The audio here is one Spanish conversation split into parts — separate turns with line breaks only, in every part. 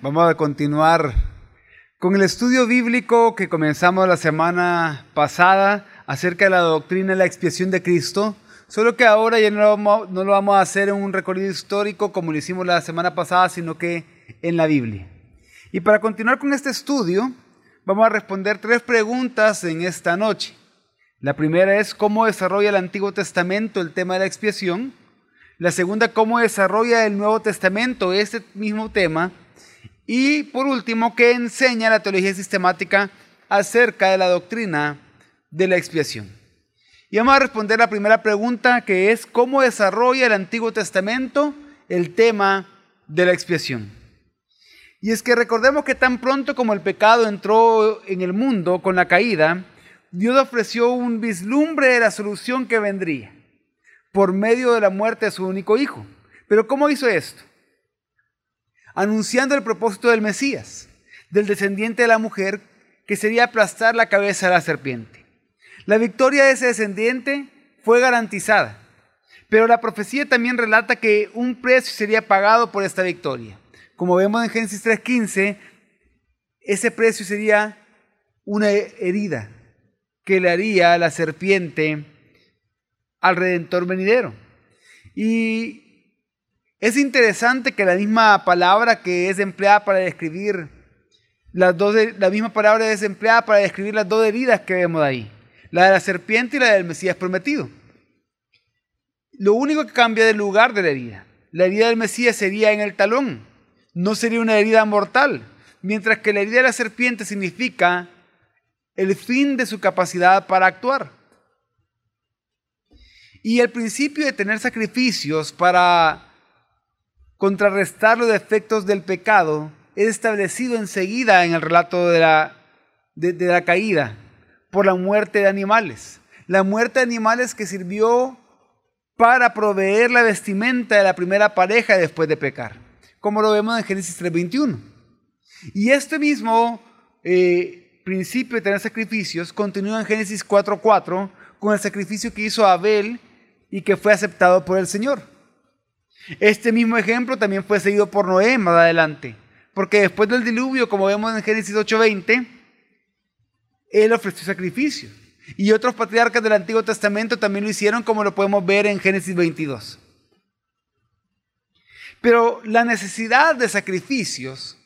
Vamos a continuar con el estudio bíblico que comenzamos la semana pasada acerca de la doctrina de la expiación de Cristo, solo que ahora ya no lo, vamos, no lo vamos a hacer en un recorrido histórico como lo hicimos la semana pasada, sino que en la Biblia. Y para continuar con este estudio, vamos a responder tres preguntas en esta noche. La primera es cómo desarrolla el Antiguo Testamento el tema de la expiación. La segunda, cómo desarrolla el Nuevo Testamento este mismo tema. Y por último, qué enseña la teología sistemática acerca de la doctrina de la expiación. Y vamos a responder la primera pregunta, que es cómo desarrolla el Antiguo Testamento el tema de la expiación. Y es que recordemos que tan pronto como el pecado entró en el mundo con la caída, Dios ofreció un vislumbre de la solución que vendría por medio de la muerte de su único hijo. Pero ¿cómo hizo esto? Anunciando el propósito del Mesías, del descendiente de la mujer, que sería aplastar la cabeza de la serpiente. La victoria de ese descendiente fue garantizada, pero la profecía también relata que un precio sería pagado por esta victoria. Como vemos en Génesis 3.15, ese precio sería una herida que le haría la serpiente al redentor venidero. Y es interesante que la misma palabra que es empleada para describir las dos, la misma palabra es empleada para describir las dos heridas que vemos ahí, la de la serpiente y la del Mesías prometido. Lo único que cambia del lugar de la herida. La herida del Mesías sería en el talón, no sería una herida mortal, mientras que la herida de la serpiente significa el fin de su capacidad para actuar. Y el principio de tener sacrificios para contrarrestar los efectos del pecado es establecido enseguida en el relato de la, de, la caída por la muerte de animales. La muerte de animales que sirvió para proveer la vestimenta de la primera pareja después de pecar, como lo vemos en Génesis 3.21. Y este mismo eh, principio de tener sacrificios continúa en Génesis 4.4 con el sacrificio que hizo Abel y que fue aceptado por el Señor. Este mismo ejemplo también fue seguido por Noé más adelante, porque después del diluvio, como vemos en Génesis 8:20, él ofreció sacrificio. Y otros patriarcas del Antiguo Testamento también lo hicieron, como lo podemos ver en Génesis 22. Pero la necesidad de sacrificios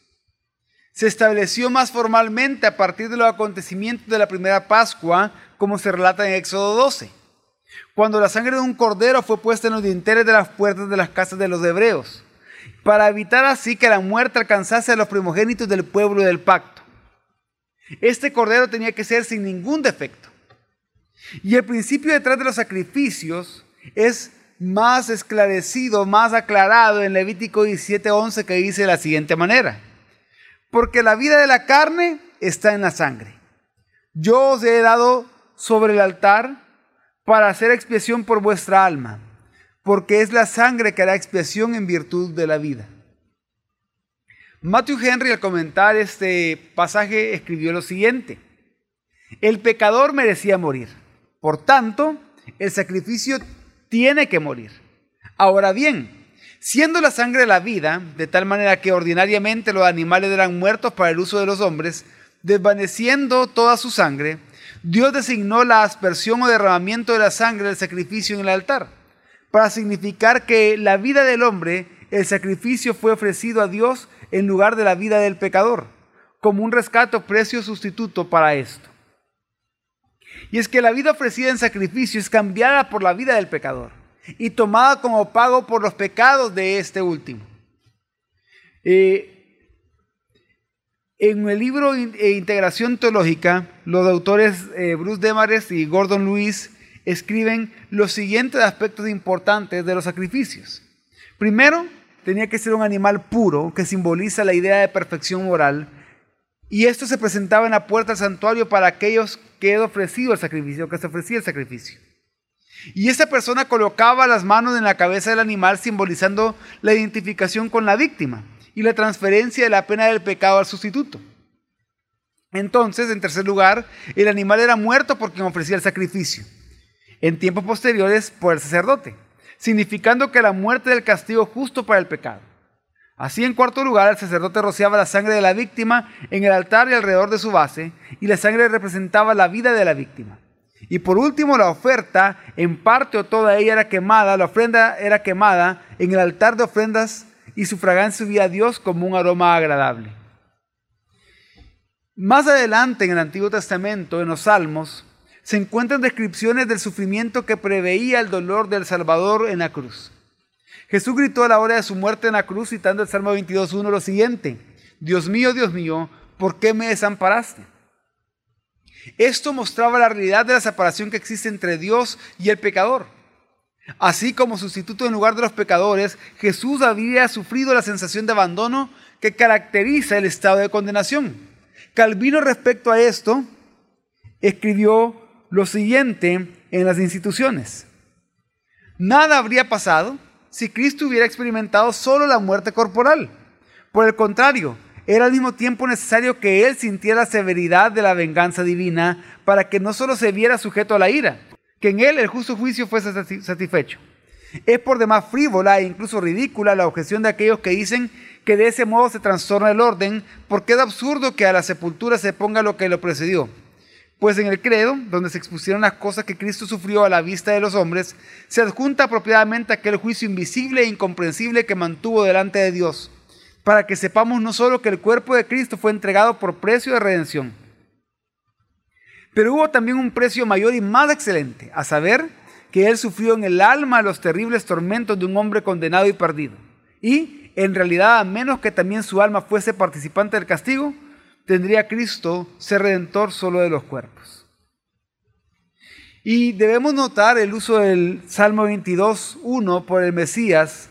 se estableció más formalmente a partir de los acontecimientos de la primera Pascua, como se relata en Éxodo 12 cuando la sangre de un cordero fue puesta en los dinteles de las puertas de las casas de los hebreos, para evitar así que la muerte alcanzase a los primogénitos del pueblo del pacto. Este cordero tenía que ser sin ningún defecto. Y el principio detrás de los sacrificios es más esclarecido, más aclarado en Levítico 17:11 que dice de la siguiente manera: Porque la vida de la carne está en la sangre. Yo os he dado sobre el altar para hacer expiación por vuestra alma, porque es la sangre que hará expiación en virtud de la vida. Matthew Henry al comentar este pasaje escribió lo siguiente, el pecador merecía morir, por tanto, el sacrificio tiene que morir. Ahora bien, siendo la sangre la vida, de tal manera que ordinariamente los animales eran muertos para el uso de los hombres, desvaneciendo toda su sangre, Dios designó la aspersión o derramamiento de la sangre del sacrificio en el altar, para significar que la vida del hombre, el sacrificio fue ofrecido a Dios en lugar de la vida del pecador, como un rescate o precio sustituto para esto. Y es que la vida ofrecida en sacrificio es cambiada por la vida del pecador y tomada como pago por los pecados de este último. Eh, en el libro eh, Integración Teológica, los autores eh, Bruce Demares y Gordon Lewis escriben los siguientes aspectos importantes de los sacrificios. Primero, tenía que ser un animal puro, que simboliza la idea de perfección moral, y esto se presentaba en la puerta del santuario para aquellos que han ofrecido el sacrificio, que se ofrecía el sacrificio. Y esa persona colocaba las manos en la cabeza del animal simbolizando la identificación con la víctima y la transferencia de la pena del pecado al sustituto. Entonces, en tercer lugar, el animal era muerto por quien ofrecía el sacrificio, en tiempos posteriores por el sacerdote, significando que la muerte del castigo justo para el pecado. Así, en cuarto lugar, el sacerdote rociaba la sangre de la víctima en el altar y alrededor de su base, y la sangre representaba la vida de la víctima. Y por último, la oferta, en parte o toda ella era quemada, la ofrenda era quemada en el altar de ofrendas y su fragancia subía a Dios como un aroma agradable. Más adelante en el Antiguo Testamento, en los Salmos, se encuentran descripciones del sufrimiento que preveía el dolor del Salvador en la cruz. Jesús gritó a la hora de su muerte en la cruz, citando el Salmo 22.1 lo siguiente, Dios mío, Dios mío, ¿por qué me desamparaste? Esto mostraba la realidad de la separación que existe entre Dios y el pecador. Así como sustituto en lugar de los pecadores, Jesús había sufrido la sensación de abandono que caracteriza el estado de condenación. Calvino respecto a esto escribió lo siguiente en las instituciones. Nada habría pasado si Cristo hubiera experimentado solo la muerte corporal. Por el contrario, era al mismo tiempo necesario que Él sintiera la severidad de la venganza divina para que no solo se viera sujeto a la ira, que en Él el justo juicio fuese satisfecho. Es por demás frívola e incluso ridícula la objeción de aquellos que dicen que de ese modo se trastorna el orden, porque es absurdo que a la sepultura se ponga lo que lo precedió pues en el credo, donde se expusieron las cosas que Cristo sufrió a la vista de los hombres, se adjunta apropiadamente aquel juicio invisible e incomprensible que mantuvo delante de Dios, para que sepamos no solo que el cuerpo de Cristo fue entregado por precio de redención, pero hubo también un precio mayor y más excelente, a saber, que Él sufrió en el alma los terribles tormentos de un hombre condenado y perdido. Y, en realidad, a menos que también su alma fuese participante del castigo, tendría Cristo ser redentor solo de los cuerpos. Y debemos notar el uso del Salmo 22, 1 por el Mesías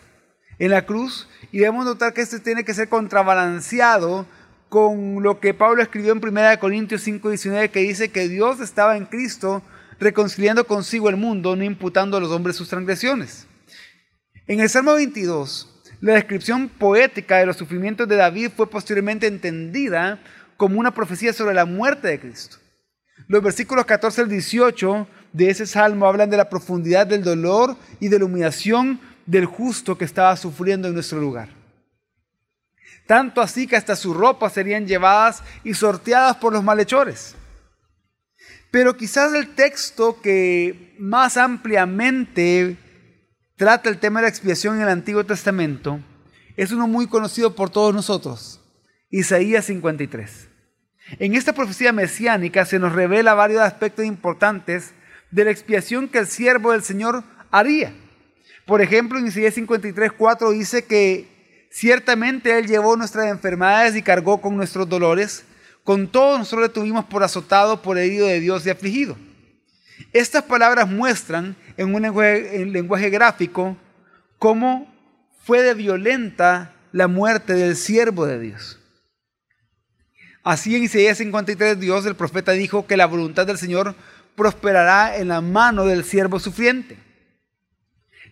en la cruz, y debemos notar que este tiene que ser contrabalanceado con lo que Pablo escribió en 1 Corintios 5, 19, que dice que Dios estaba en Cristo reconciliando consigo el mundo, no imputando a los hombres sus transgresiones. En el Salmo 22, la descripción poética de los sufrimientos de David fue posteriormente entendida como una profecía sobre la muerte de Cristo. Los versículos 14 al 18 de ese salmo hablan de la profundidad del dolor y de la humillación del justo que estaba sufriendo en nuestro lugar. Tanto así que hasta sus ropas serían llevadas y sorteadas por los malhechores. Pero quizás el texto que más ampliamente trata el tema de la expiación en el Antiguo Testamento es uno muy conocido por todos nosotros, Isaías 53. En esta profecía mesiánica se nos revela varios aspectos importantes de la expiación que el siervo del Señor haría. Por ejemplo, en Isaías 53, 4 dice que ciertamente Él llevó nuestras enfermedades y cargó con nuestros dolores. Con todo nosotros le tuvimos por azotado, por herido de Dios y afligido. Estas palabras muestran en un lenguaje, en lenguaje gráfico cómo fue de violenta la muerte del siervo de Dios. Así en Isaías 53 Dios, el profeta, dijo que la voluntad del Señor prosperará en la mano del siervo sufriente.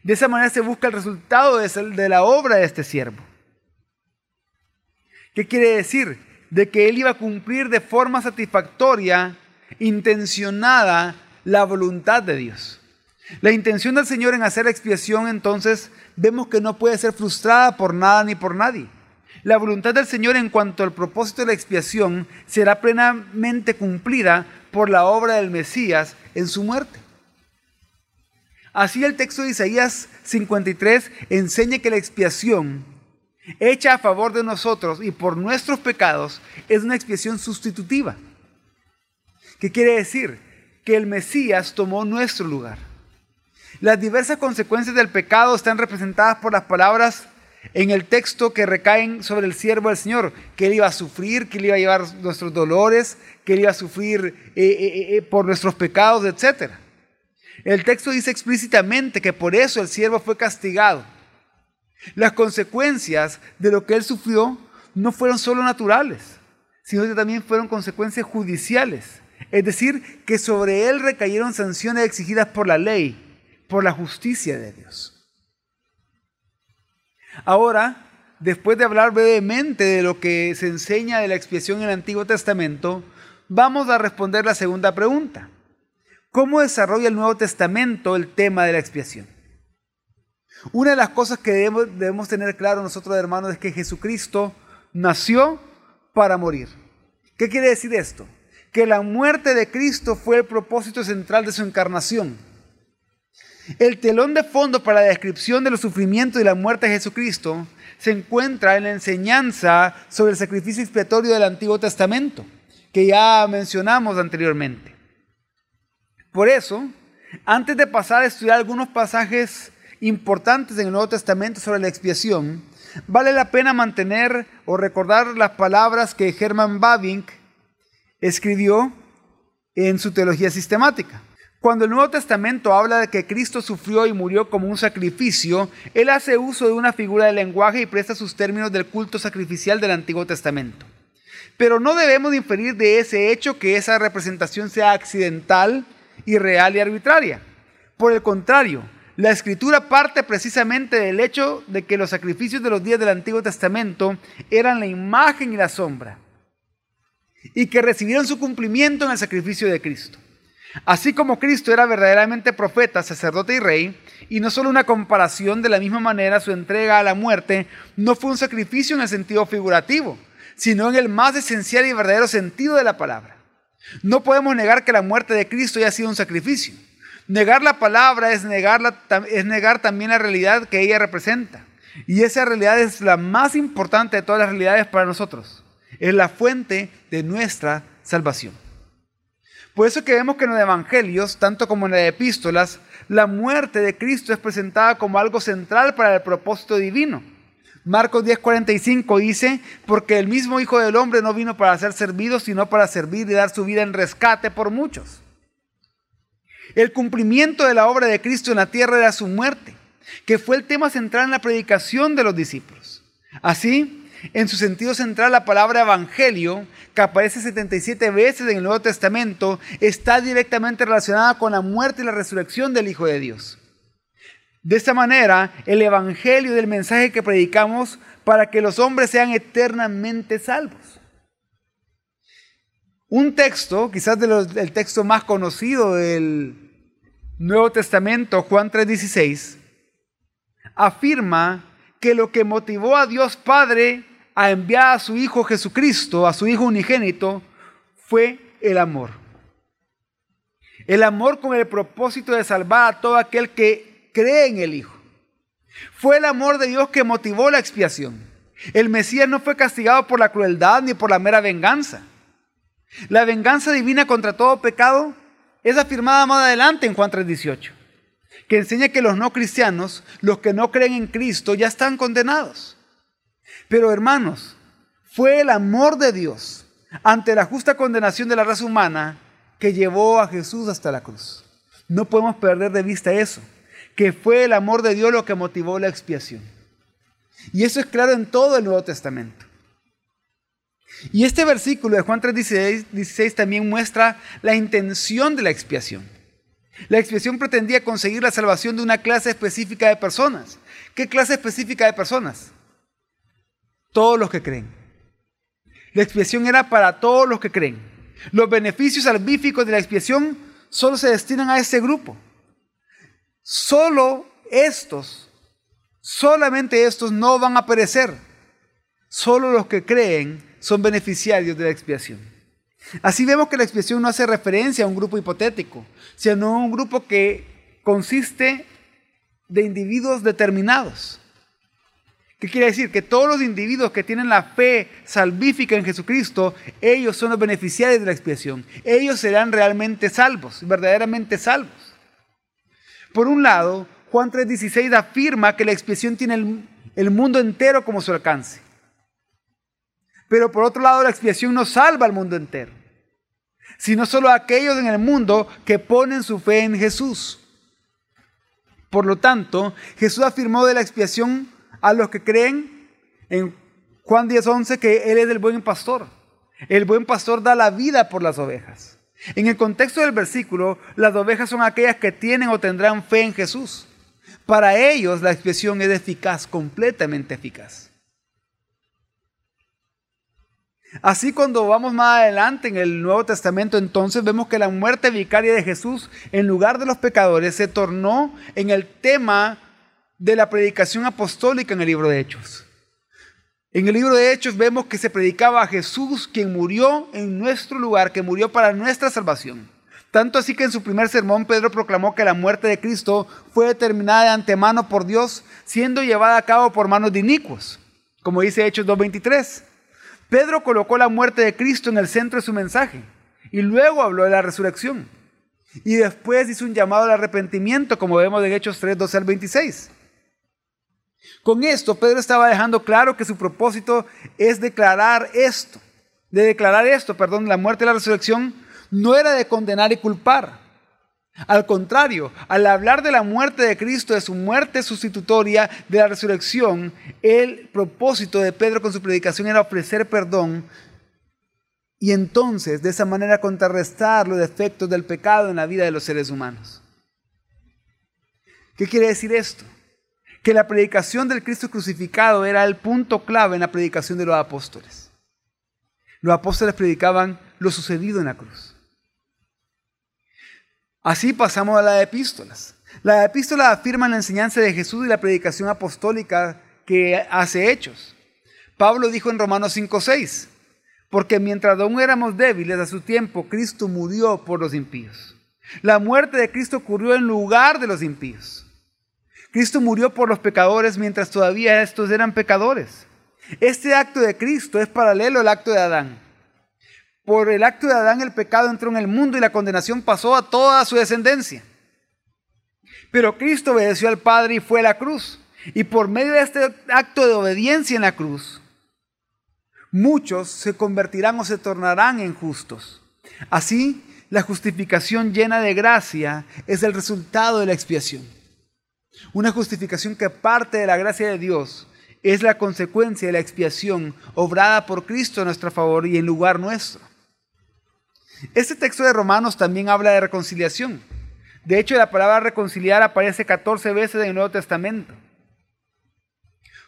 De esa manera se busca el resultado de la obra de este siervo. ¿Qué quiere decir? De que él iba a cumplir de forma satisfactoria, intencionada, la voluntad de Dios. La intención del Señor en hacer la expiación entonces vemos que no puede ser frustrada por nada ni por nadie. La voluntad del Señor en cuanto al propósito de la expiación será plenamente cumplida por la obra del Mesías en su muerte. Así el texto de Isaías 53 enseña que la expiación hecha a favor de nosotros y por nuestros pecados es una expiación sustitutiva. ¿Qué quiere decir? Que el Mesías tomó nuestro lugar. Las diversas consecuencias del pecado están representadas por las palabras en el texto que recaen sobre el siervo del Señor, que él iba a sufrir, que él iba a llevar nuestros dolores, que él iba a sufrir eh, eh, eh, por nuestros pecados, etc. El texto dice explícitamente que por eso el siervo fue castigado. Las consecuencias de lo que él sufrió no fueron solo naturales, sino que también fueron consecuencias judiciales. Es decir, que sobre él recayeron sanciones exigidas por la ley, por la justicia de Dios. Ahora, después de hablar brevemente de lo que se enseña de la expiación en el Antiguo Testamento, vamos a responder la segunda pregunta. ¿Cómo desarrolla el Nuevo Testamento el tema de la expiación? Una de las cosas que debemos, tener claro nosotros hermanos es que Jesucristo nació para morir. ¿Qué quiere decir esto? Que la muerte de Cristo fue el propósito central de su encarnación. El telón de fondo para la descripción de los sufrimientos y la muerte de Jesucristo se encuentra en la enseñanza sobre el sacrificio expiatorio del Antiguo Testamento, que ya mencionamos anteriormente. Por eso, antes de pasar a estudiar algunos pasajes importantes en el Nuevo Testamento sobre la expiación, vale la pena mantener o recordar las palabras que Hermann Babink escribió en su teología sistemática. Cuando el Nuevo Testamento habla de que Cristo sufrió y murió como un sacrificio, él hace uso de una figura de lenguaje y presta sus términos del culto sacrificial del Antiguo Testamento. Pero no debemos inferir de ese hecho que esa representación sea accidental, irreal y arbitraria. Por el contrario, la escritura parte precisamente del hecho de que los sacrificios de los días del Antiguo Testamento eran la imagen y la sombra, y que recibieron su cumplimiento en el sacrificio de Cristo. Así como Cristo era verdaderamente profeta, sacerdote y rey, y no solo una comparación, de la misma manera su entrega a la muerte no fue un sacrificio en el sentido figurativo, sino en el más esencial y verdadero sentido de la palabra. No podemos negar que la muerte de Cristo haya sido un sacrificio. Negar la palabra es, es negar también la realidad que ella representa. Y esa realidad es la más importante de todas las realidades para nosotros. Es la fuente de nuestra salvación. Por eso que vemos que en los evangelios, tanto como en las epístolas, la muerte de Cristo es presentada como algo central para el propósito divino. Marcos 10:45 dice, porque el mismo Hijo del Hombre no vino para ser servido, sino para servir y dar su vida en rescate por muchos. El cumplimiento de la obra de Cristo en la tierra era su muerte, que fue el tema central en la predicación de los discípulos. Así, en su sentido central, la palabra evangelio, que aparece 77 veces en el Nuevo Testamento, está directamente relacionada con la muerte y la resurrección del Hijo de Dios. De esta manera, el evangelio del mensaje que predicamos para que los hombres sean eternamente salvos. Un texto, quizás el texto más conocido del Nuevo Testamento, Juan 3:16, afirma que lo que motivó a Dios Padre a enviar a su Hijo Jesucristo, a su Hijo unigénito, fue el amor. El amor con el propósito de salvar a todo aquel que cree en el Hijo. Fue el amor de Dios que motivó la expiación. El Mesías no fue castigado por la crueldad ni por la mera venganza. La venganza divina contra todo pecado es afirmada más adelante en Juan 3:18, que enseña que los no cristianos, los que no creen en Cristo, ya están condenados. Pero hermanos, fue el amor de Dios ante la justa condenación de la raza humana que llevó a Jesús hasta la cruz. No podemos perder de vista eso, que fue el amor de Dios lo que motivó la expiación. Y eso es claro en todo el Nuevo Testamento. Y este versículo de Juan 3:16 también muestra la intención de la expiación. La expiación pretendía conseguir la salvación de una clase específica de personas. ¿Qué clase específica de personas? Todos los que creen. La expiación era para todos los que creen. Los beneficios salvíficos de la expiación solo se destinan a ese grupo. Solo estos, solamente estos no van a perecer. Solo los que creen son beneficiarios de la expiación. Así vemos que la expiación no hace referencia a un grupo hipotético, sino a un grupo que consiste de individuos determinados. ¿Qué quiere decir? Que todos los individuos que tienen la fe salvífica en Jesucristo, ellos son los beneficiarios de la expiación. Ellos serán realmente salvos, verdaderamente salvos. Por un lado, Juan 3:16 afirma que la expiación tiene el, el mundo entero como su alcance. Pero por otro lado, la expiación no salva al mundo entero, sino solo a aquellos en el mundo que ponen su fe en Jesús. Por lo tanto, Jesús afirmó de la expiación a los que creen en Juan 10:11 que Él es el buen pastor. El buen pastor da la vida por las ovejas. En el contexto del versículo, las ovejas son aquellas que tienen o tendrán fe en Jesús. Para ellos la expiación es eficaz, completamente eficaz. Así cuando vamos más adelante en el Nuevo Testamento, entonces vemos que la muerte vicaria de Jesús en lugar de los pecadores se tornó en el tema de la predicación apostólica en el libro de Hechos. En el libro de Hechos vemos que se predicaba a Jesús, quien murió en nuestro lugar, que murió para nuestra salvación. Tanto así que en su primer sermón Pedro proclamó que la muerte de Cristo fue determinada de antemano por Dios, siendo llevada a cabo por manos de inicuos, como dice Hechos 2.23. Pedro colocó la muerte de Cristo en el centro de su mensaje y luego habló de la resurrección. Y después hizo un llamado al arrepentimiento, como vemos en Hechos 3, 12 al 26. Con esto, Pedro estaba dejando claro que su propósito es declarar esto, de declarar esto, perdón, la muerte y la resurrección, no era de condenar y culpar. Al contrario, al hablar de la muerte de Cristo, de su muerte sustitutoria, de la resurrección, el propósito de Pedro con su predicación era ofrecer perdón y entonces de esa manera contrarrestar los defectos del pecado en la vida de los seres humanos. ¿Qué quiere decir esto? que la predicación del Cristo crucificado era el punto clave en la predicación de los apóstoles. Los apóstoles predicaban lo sucedido en la cruz. Así pasamos a las epístolas. Las epístolas afirman la enseñanza de Jesús y la predicación apostólica que hace hechos. Pablo dijo en Romanos 5:6, porque mientras aún éramos débiles a su tiempo, Cristo murió por los impíos. La muerte de Cristo ocurrió en lugar de los impíos. Cristo murió por los pecadores mientras todavía estos eran pecadores. Este acto de Cristo es paralelo al acto de Adán. Por el acto de Adán el pecado entró en el mundo y la condenación pasó a toda su descendencia. Pero Cristo obedeció al Padre y fue a la cruz. Y por medio de este acto de obediencia en la cruz, muchos se convertirán o se tornarán en justos. Así, la justificación llena de gracia es el resultado de la expiación. Una justificación que parte de la gracia de Dios es la consecuencia de la expiación obrada por Cristo a nuestro favor y en lugar nuestro. Este texto de Romanos también habla de reconciliación. De hecho, la palabra reconciliar aparece 14 veces en el Nuevo Testamento.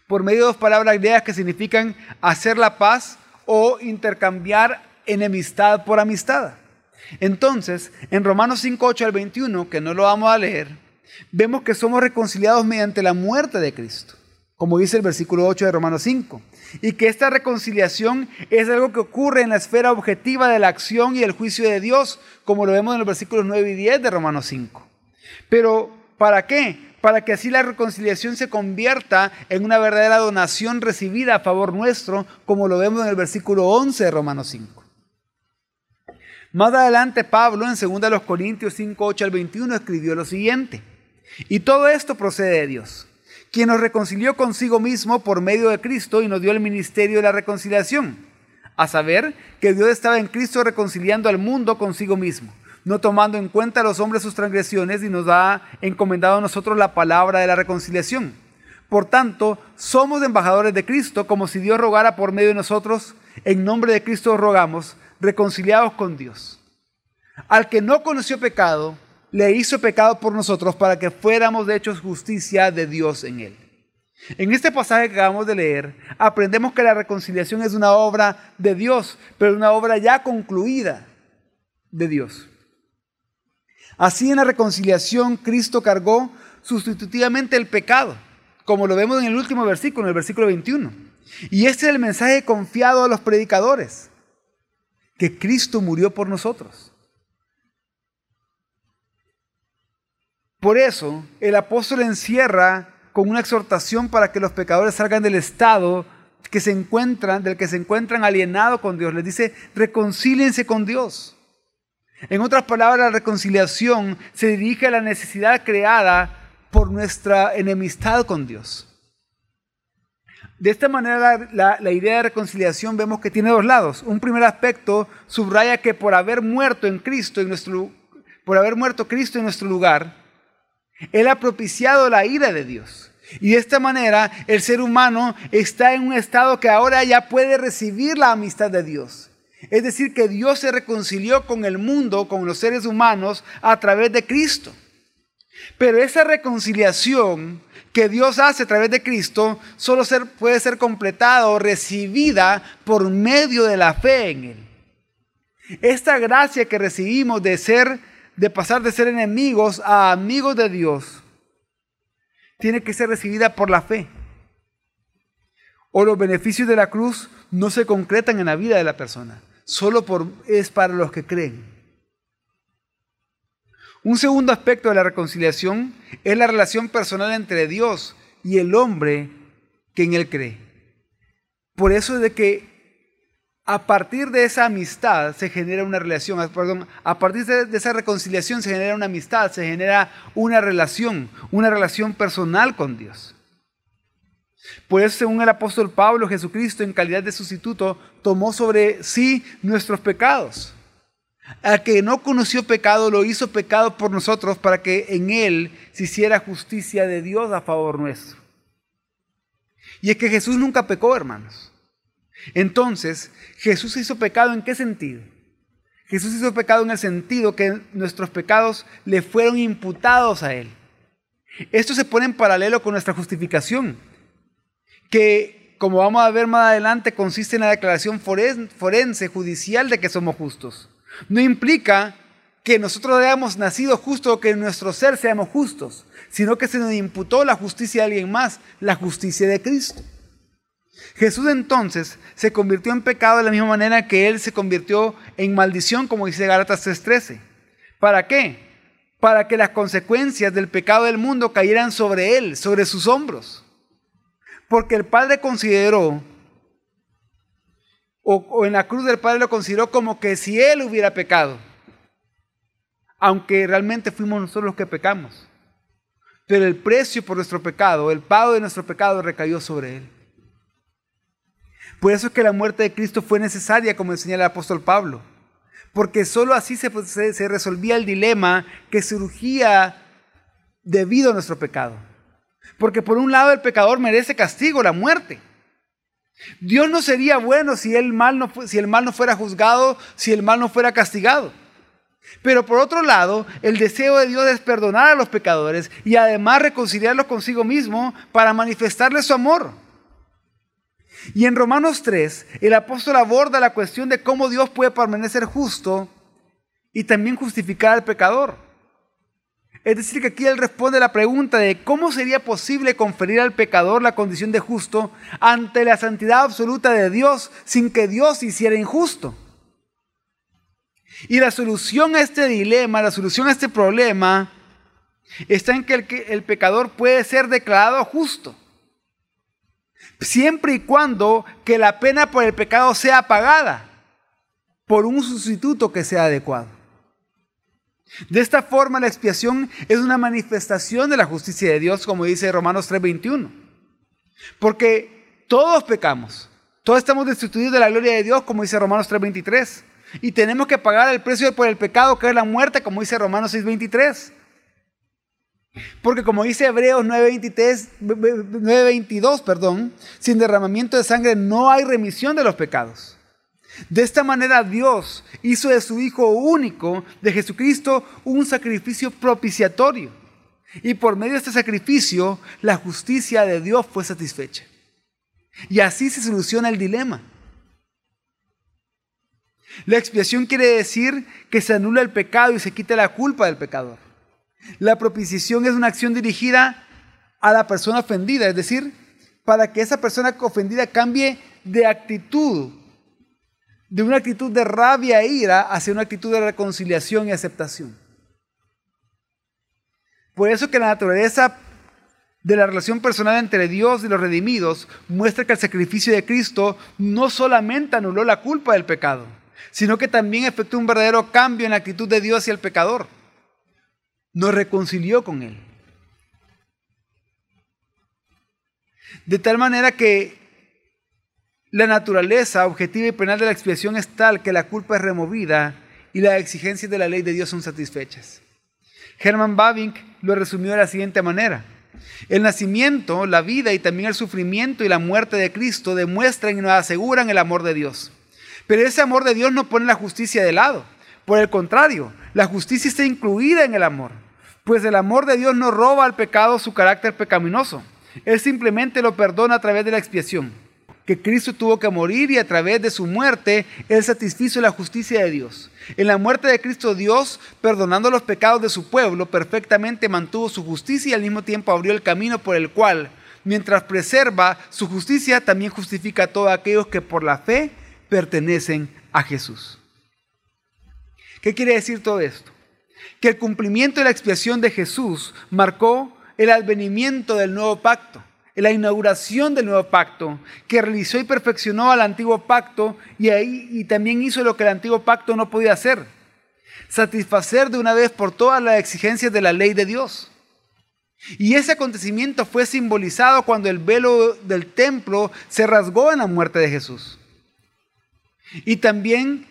Por medio de dos palabras griegas que significan hacer la paz o intercambiar enemistad por amistad. Entonces, en Romanos 5, 8 al 21, que no lo vamos a leer, vemos que somos reconciliados mediante la muerte de Cristo, como dice el versículo 8 de Romanos 5, y que esta reconciliación es algo que ocurre en la esfera objetiva de la acción y el juicio de Dios, como lo vemos en los versículos 9 y 10 de Romanos 5. Pero, ¿para qué? Para que así la reconciliación se convierta en una verdadera donación recibida a favor nuestro, como lo vemos en el versículo 11 de Romanos 5. Más adelante Pablo en 2 Corintios 5, 8 al 21 escribió lo siguiente. Y todo esto procede de Dios, quien nos reconcilió consigo mismo por medio de Cristo y nos dio el ministerio de la reconciliación, a saber que Dios estaba en Cristo reconciliando al mundo consigo mismo, no tomando en cuenta a los hombres sus transgresiones y nos ha encomendado a nosotros la palabra de la reconciliación. Por tanto, somos embajadores de Cristo, como si Dios rogara por medio de nosotros, en nombre de Cristo rogamos, reconciliados con Dios. Al que no conoció pecado, le hizo pecado por nosotros para que fuéramos de hechos justicia de Dios en él. En este pasaje que acabamos de leer, aprendemos que la reconciliación es una obra de Dios, pero una obra ya concluida de Dios. Así en la reconciliación Cristo cargó sustitutivamente el pecado, como lo vemos en el último versículo, en el versículo 21. Y este es el mensaje confiado a los predicadores, que Cristo murió por nosotros. Por eso, el apóstol encierra con una exhortación para que los pecadores salgan del estado que se encuentran, del que se encuentran alienados con Dios. Les dice, reconcíliense con Dios. En otras palabras, la reconciliación se dirige a la necesidad creada por nuestra enemistad con Dios. De esta manera, la, la, idea de reconciliación vemos que tiene dos lados. Un primer aspecto subraya que por haber muerto en Cristo, en nuestro, por haber muerto Cristo en nuestro lugar, él ha propiciado la ira de Dios. Y de esta manera el ser humano está en un estado que ahora ya puede recibir la amistad de Dios. Es decir, que Dios se reconcilió con el mundo, con los seres humanos, a través de Cristo. Pero esa reconciliación que Dios hace a través de Cristo solo puede ser completada o recibida por medio de la fe en Él. Esta gracia que recibimos de ser de pasar de ser enemigos a amigos de Dios, tiene que ser recibida por la fe. O los beneficios de la cruz no se concretan en la vida de la persona, solo por, es para los que creen. Un segundo aspecto de la reconciliación es la relación personal entre Dios y el hombre que en él cree. Por eso es de que a partir de esa amistad se genera una relación, perdón, a partir de esa reconciliación se genera una amistad, se genera una relación, una relación personal con Dios. Por eso, según el apóstol Pablo, Jesucristo, en calidad de sustituto, tomó sobre sí nuestros pecados. Al que no conoció pecado, lo hizo pecado por nosotros para que en él se hiciera justicia de Dios a favor nuestro. Y es que Jesús nunca pecó, hermanos. Entonces, Jesús hizo pecado en qué sentido? Jesús hizo pecado en el sentido que nuestros pecados le fueron imputados a Él. Esto se pone en paralelo con nuestra justificación, que como vamos a ver más adelante consiste en la declaración forense, judicial de que somos justos. No implica que nosotros hayamos nacido justos o que en nuestro ser seamos justos, sino que se nos imputó la justicia de alguien más, la justicia de Cristo. Jesús entonces se convirtió en pecado de la misma manera que Él se convirtió en maldición, como dice Gálatas 3:13. ¿Para qué? Para que las consecuencias del pecado del mundo cayeran sobre Él, sobre sus hombros. Porque el Padre consideró, o, o en la cruz del Padre lo consideró como que si Él hubiera pecado, aunque realmente fuimos nosotros los que pecamos. Pero el precio por nuestro pecado, el pago de nuestro pecado recayó sobre Él. Por eso es que la muerte de Cristo fue necesaria, como enseña el apóstol Pablo. Porque sólo así se, resolvía el dilema que surgía debido a nuestro pecado. Porque por un lado el pecador merece castigo, la muerte. Dios no sería bueno si el mal no, si el mal no fuera juzgado, si el mal no fuera castigado. Pero por otro lado, el deseo de Dios es perdonar a los pecadores y además reconciliarlos consigo mismo para manifestarles su amor. Y en Romanos 3, el apóstol aborda la cuestión de cómo Dios puede permanecer justo y también justificar al pecador. Es decir, que aquí él responde la pregunta de cómo sería posible conferir al pecador la condición de justo ante la santidad absoluta de Dios sin que Dios hiciera injusto. Y la solución a este dilema, la solución a este problema, está en que el, que el pecador puede ser declarado justo siempre y cuando que la pena por el pecado sea pagada por un sustituto que sea adecuado. De esta forma la expiación es una manifestación de la justicia de Dios, como dice Romanos 3:21. Porque todos pecamos, todos estamos destituidos de la gloria de Dios, como dice Romanos 3:23. Y tenemos que pagar el precio por el pecado, que es la muerte, como dice Romanos 6:23. Porque como dice Hebreos 9:22, perdón, sin derramamiento de sangre no hay remisión de los pecados. De esta manera Dios hizo de su Hijo único, de Jesucristo, un sacrificio propiciatorio. Y por medio de este sacrificio, la justicia de Dios fue satisfecha. Y así se soluciona el dilema. La expiación quiere decir que se anula el pecado y se quita la culpa del pecador. La propiciación es una acción dirigida a la persona ofendida, es decir, para que esa persona ofendida cambie de actitud, de una actitud de rabia e ira hacia una actitud de reconciliación y aceptación. Por eso que la naturaleza de la relación personal entre Dios y los redimidos muestra que el sacrificio de Cristo no solamente anuló la culpa del pecado, sino que también efectuó un verdadero cambio en la actitud de Dios y el pecador nos reconcilió con Él. De tal manera que la naturaleza objetiva y penal de la expiación es tal que la culpa es removida y las exigencias de la ley de Dios son satisfechas. Herman Babink lo resumió de la siguiente manera. El nacimiento, la vida y también el sufrimiento y la muerte de Cristo demuestran y nos aseguran el amor de Dios. Pero ese amor de Dios no pone la justicia de lado. Por el contrario, la justicia está incluida en el amor, pues el amor de Dios no roba al pecado su carácter pecaminoso. Él simplemente lo perdona a través de la expiación. que Cristo tuvo que morir y a través de su muerte Él satisfizo la justicia de Dios. En la muerte de Cristo Dios, perdonando los pecados de su pueblo, perfectamente mantuvo su justicia y al mismo tiempo abrió el camino por el cual, mientras preserva su justicia, también justifica a todos aquellos que por la fe pertenecen a Jesús. ¿Qué quiere decir todo esto? Que el cumplimiento de la expiación de Jesús marcó el advenimiento del nuevo pacto la inauguración del nuevo pacto, que realizó y perfeccionó al antiguo pacto y, ahí, y también hizo lo que el antiguo pacto no podía hacer, satisfacer de una vez por todas las exigencias de la ley de Dios. Y ese acontecimiento fue simbolizado cuando el velo del templo se rasgó en la muerte de Jesús. Y también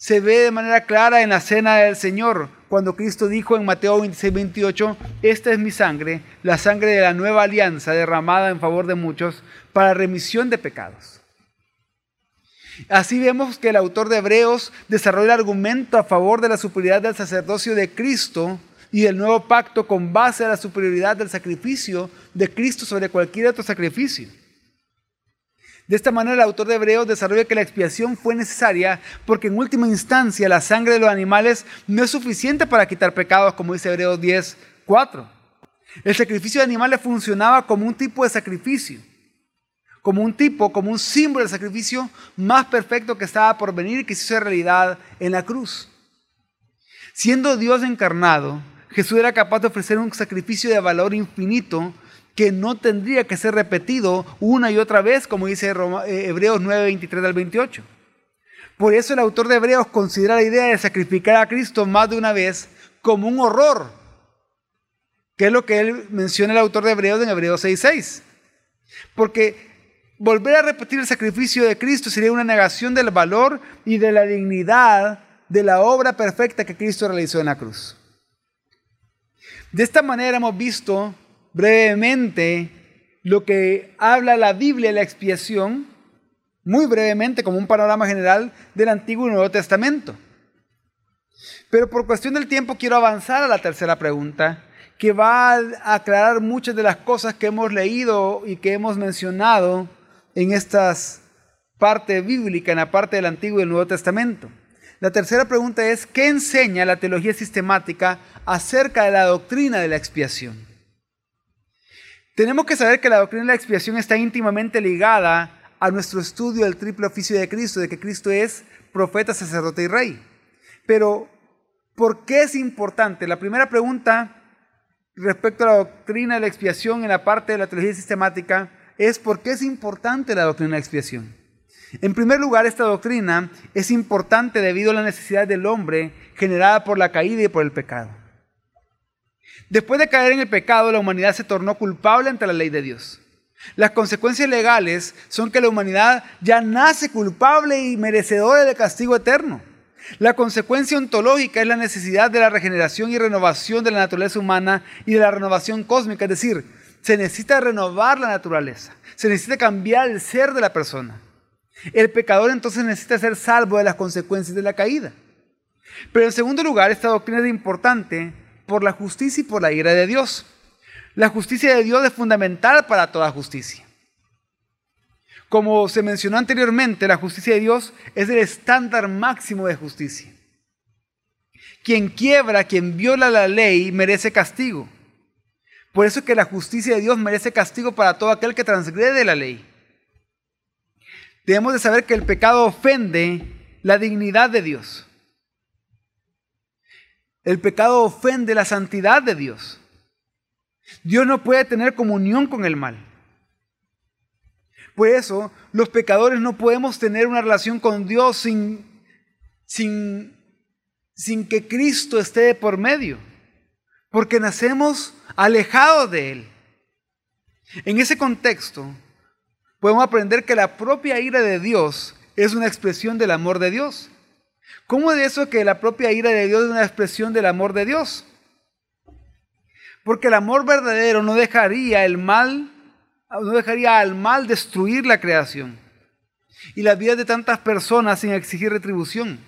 se ve de manera clara en la cena del Señor, cuando Cristo dijo en Mateo 26, 28, esta es mi sangre, la sangre de la nueva alianza derramada en favor de muchos para remisión de pecados. Así vemos que el autor de Hebreos desarrolla el argumento a favor de la superioridad del sacerdocio de Cristo y del nuevo pacto con base a la superioridad del sacrificio de Cristo sobre cualquier otro sacrificio. De esta manera el autor de Hebreos desarrolla que la expiación fue necesaria porque en última instancia la sangre de los animales no es suficiente para quitar pecados, como dice Hebreos 10, 4. El sacrificio de animales funcionaba como un tipo de sacrificio, como un tipo, como un símbolo de sacrificio más perfecto que estaba por venir y que se hizo realidad en la cruz. Siendo Dios encarnado, Jesús era capaz de ofrecer un sacrificio de valor infinito que no tendría que ser repetido una y otra vez, como dice eh, Hebreos 9, 23 al 28. Por eso el autor de Hebreos considera la idea de sacrificar a Cristo más de una vez como un horror, que es lo que él menciona el autor de Hebreos en Hebreos 6.6. Porque volver a repetir el sacrificio de Cristo sería una negación del valor y de la dignidad de la obra perfecta que Cristo realizó en la cruz. De esta manera hemos visto brevemente lo que habla la Biblia de la expiación, muy brevemente como un panorama general del Antiguo y Nuevo Testamento. Pero por cuestión del tiempo quiero avanzar a la tercera pregunta, que va a aclarar muchas de las cosas que hemos leído y que hemos mencionado en estas parte bíblica, en la parte del Antiguo y Nuevo Testamento. La tercera pregunta es, ¿qué enseña la teología sistemática acerca de la doctrina de la expiación? Tenemos que saber que la doctrina de la expiación está íntimamente ligada a nuestro estudio del triple oficio de Cristo, de que Cristo es profeta, sacerdote y rey. Pero, ¿por qué es importante? La primera pregunta respecto a la doctrina de la expiación en la parte de la teología sistemática es ¿por qué es importante la doctrina de la expiación? En primer lugar, esta doctrina es importante debido a la necesidad del hombre generada por la caída y por el pecado. Después de caer en el pecado, la humanidad se tornó culpable ante la ley de Dios. Las consecuencias legales son que la humanidad ya nace culpable y merecedora de castigo eterno. La consecuencia ontológica es la necesidad de la regeneración y renovación de la naturaleza humana y de la renovación cósmica, es decir, se necesita renovar la naturaleza, se necesita cambiar el ser de la persona. El pecador entonces necesita ser salvo de las consecuencias de la caída. Pero en segundo lugar, esta doctrina es importante por la justicia y por la ira de Dios. La justicia de Dios es fundamental para toda justicia. Como se mencionó anteriormente, la justicia de Dios es el estándar máximo de justicia. Quien quiebra, quien viola la ley, merece castigo. Por eso es que la justicia de Dios merece castigo para todo aquel que transgrede la ley. Debemos de saber que el pecado ofende la dignidad de Dios. El pecado ofende la santidad de Dios. Dios no puede tener comunión con el mal. Por eso, los pecadores no podemos tener una relación con Dios sin, sin, sin que Cristo esté por medio, porque nacemos alejados de Él. En ese contexto, podemos aprender que la propia ira de Dios es una expresión del amor de Dios. ¿Cómo es eso que la propia ira de Dios es una expresión del amor de Dios? Porque el amor verdadero no dejaría el mal, no dejaría al mal destruir la creación y la vida de tantas personas sin exigir retribución.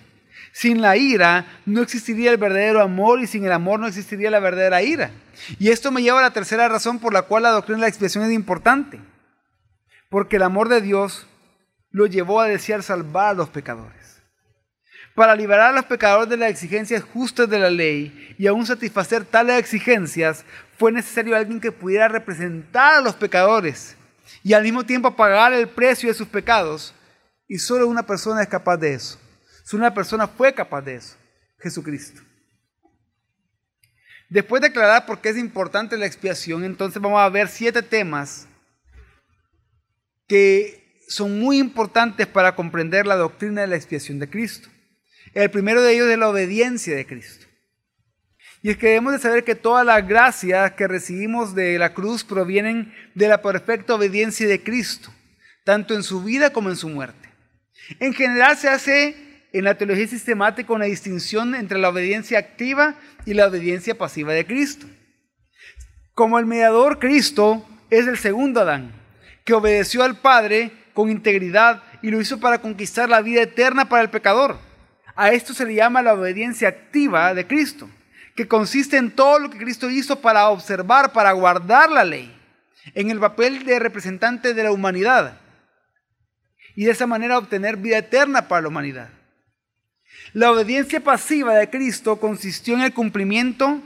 Sin la ira no existiría el verdadero amor y sin el amor no existiría la verdadera ira. Y esto me lleva a la tercera razón por la cual la doctrina de la expiación es importante. Porque el amor de Dios lo llevó a desear salvar a los pecadores. Para liberar a los pecadores de las exigencias justas de la ley y aún satisfacer tales exigencias, fue necesario alguien que pudiera representar a los pecadores y al mismo tiempo pagar el precio de sus pecados. Y solo una persona es capaz de eso. Solo una persona fue capaz de eso, Jesucristo. Después de aclarar por qué es importante la expiación, entonces vamos a ver siete temas que son muy importantes para comprender la doctrina de la expiación de Cristo. El primero de ellos es la obediencia de Cristo. Y es que debemos de saber que todas las gracias que recibimos de la cruz provienen de la perfecta obediencia de Cristo, tanto en su vida como en su muerte. En general se hace en la teología sistemática una distinción entre la obediencia activa y la obediencia pasiva de Cristo. Como el mediador, Cristo es el segundo Adán, que obedeció al Padre con integridad y lo hizo para conquistar la vida eterna para el pecador. A esto se le llama la obediencia activa de Cristo que consiste en todo lo que Cristo hizo para observar, para guardar la ley, en el papel de representante de la humanidad, y de esa manera obtener vida eterna para la humanidad. La obediencia pasiva de Cristo consistió en el cumplimiento